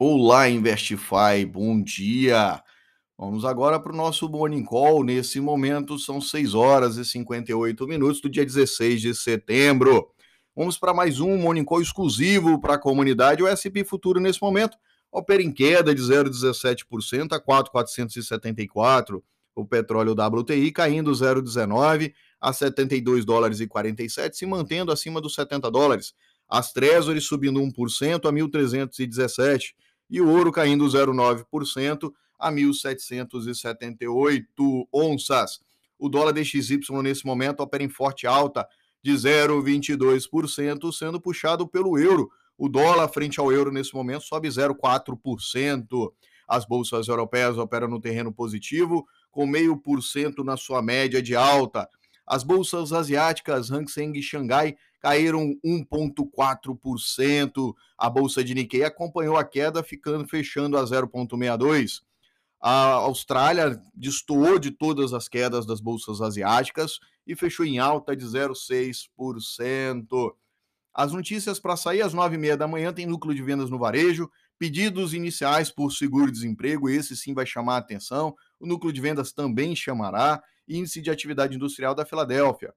Olá, Investify, bom dia. Vamos agora para o nosso Morning Call. Nesse momento são 6 horas e 58 minutos do dia 16 de setembro. Vamos para mais um Morning Call exclusivo para a comunidade. O SP Futuro, nesse momento, opera em queda de 0,17% a 4,474. O petróleo WTI caindo 0,19 a 72 dólares e 47, se mantendo acima dos 70 dólares. As Treasury subindo 1% a 1.317 e o ouro caindo 0,9% a 1.778 onças. O dólar DXY nesse momento opera em forte alta de 0,22%, sendo puxado pelo euro. O dólar frente ao euro nesse momento sobe 0,4%. As bolsas europeias operam no terreno positivo, com 0,5% na sua média de alta. As bolsas asiáticas Hang Seng e Xangai caíram 1,4%. A bolsa de Nikkei acompanhou a queda, ficando fechando a 0,62%. A Austrália destoou de todas as quedas das bolsas asiáticas e fechou em alta de 0,6%. As notícias para sair às 9h30 da manhã tem núcleo de vendas no varejo, pedidos iniciais por seguro-desemprego, esse sim vai chamar a atenção. O núcleo de vendas também chamará. Índice de Atividade Industrial da Filadélfia.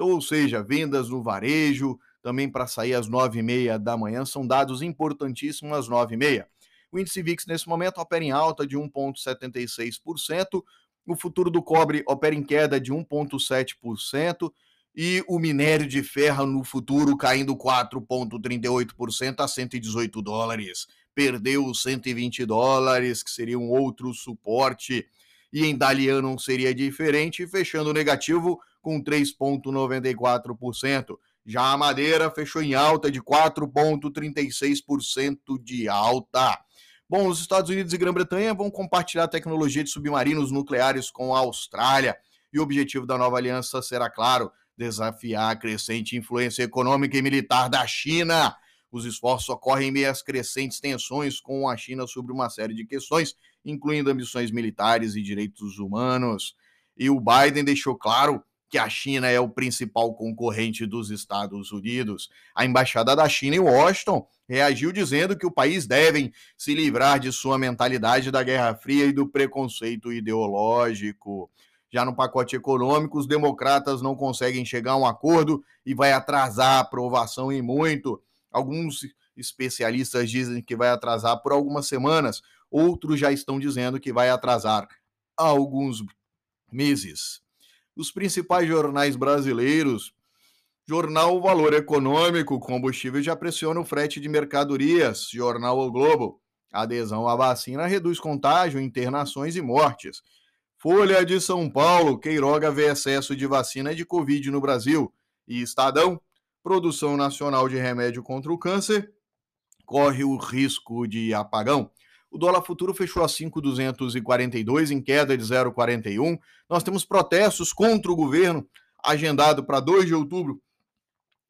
Ou seja, vendas no varejo, também para sair às 9h30 da manhã, são dados importantíssimos às 9h30. O índice VIX nesse momento opera em alta de 1,76%, o futuro do cobre opera em queda de 1,7% e o minério de ferro no futuro caindo 4,38% a 118 dólares. Perdeu 120 dólares, que seria um outro suporte e em Dalian não seria diferente, fechando negativo com 3,94%. Já a Madeira fechou em alta de 4,36% de alta. Bom, os Estados Unidos e Grã-Bretanha vão compartilhar tecnologia de submarinos nucleares com a Austrália. E o objetivo da nova aliança será, claro, desafiar a crescente influência econômica e militar da China. Os esforços ocorrem em meio às crescentes tensões com a China sobre uma série de questões, incluindo ambições militares e direitos humanos. E o Biden deixou claro que a China é o principal concorrente dos Estados Unidos. A embaixada da China em Washington reagiu dizendo que o país deve se livrar de sua mentalidade da Guerra Fria e do preconceito ideológico. Já no pacote econômico, os democratas não conseguem chegar a um acordo e vai atrasar a aprovação em muito. Alguns especialistas dizem que vai atrasar por algumas semanas, outros já estão dizendo que vai atrasar alguns meses. Os principais jornais brasileiros, Jornal Valor Econômico, combustível já pressiona o frete de mercadorias, Jornal O Globo, adesão à vacina reduz contágio, internações e mortes. Folha de São Paulo, Queiroga vê excesso de vacina de Covid no Brasil. E Estadão, produção nacional de remédio contra o câncer corre o risco de apagão. O dólar futuro fechou a 5,242 em queda de 0,41. Nós temos protestos contra o governo agendado para 2 de outubro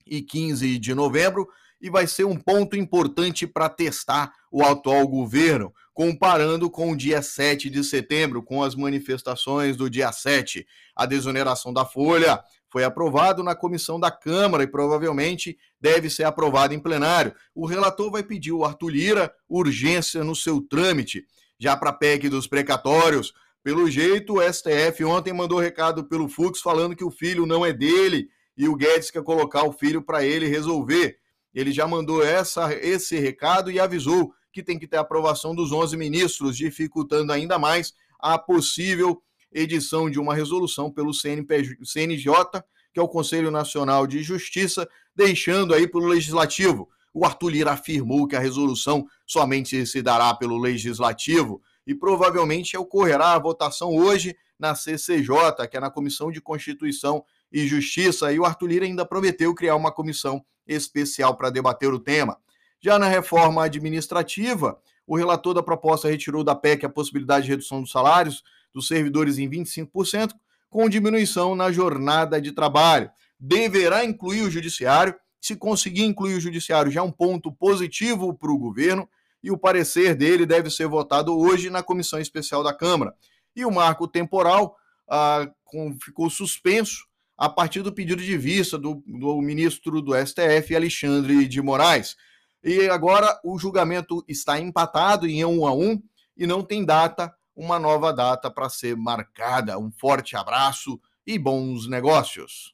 e 15 de novembro e vai ser um ponto importante para testar o atual governo, comparando com o dia 7 de setembro, com as manifestações do dia 7, a desoneração da folha, foi aprovado na comissão da Câmara e provavelmente deve ser aprovado em plenário. O relator vai pedir o Arthur Lira urgência no seu trâmite. Já para a PEC dos precatórios, pelo jeito, o STF ontem mandou recado pelo Fux falando que o filho não é dele e o Guedes quer colocar o filho para ele resolver. Ele já mandou essa, esse recado e avisou que tem que ter aprovação dos 11 ministros, dificultando ainda mais a possível edição de uma resolução pelo CNPJ, CNJ, que é o Conselho Nacional de Justiça, deixando aí pelo Legislativo. O Arthur Lira afirmou que a resolução somente se dará pelo Legislativo e provavelmente ocorrerá a votação hoje na CCJ, que é na Comissão de Constituição e Justiça, e o Arthur Lira ainda prometeu criar uma comissão especial para debater o tema. Já na reforma administrativa, o relator da proposta retirou da PEC a possibilidade de redução dos salários dos servidores em 25%, com diminuição na jornada de trabalho. Deverá incluir o judiciário. Se conseguir incluir o judiciário, já é um ponto positivo para o governo, e o parecer dele deve ser votado hoje na comissão especial da Câmara. E o marco temporal ah, com, ficou suspenso a partir do pedido de vista do, do ministro do STF, Alexandre de Moraes. E agora o julgamento está empatado em um a um e não tem data, uma nova data para ser marcada. Um forte abraço e bons negócios.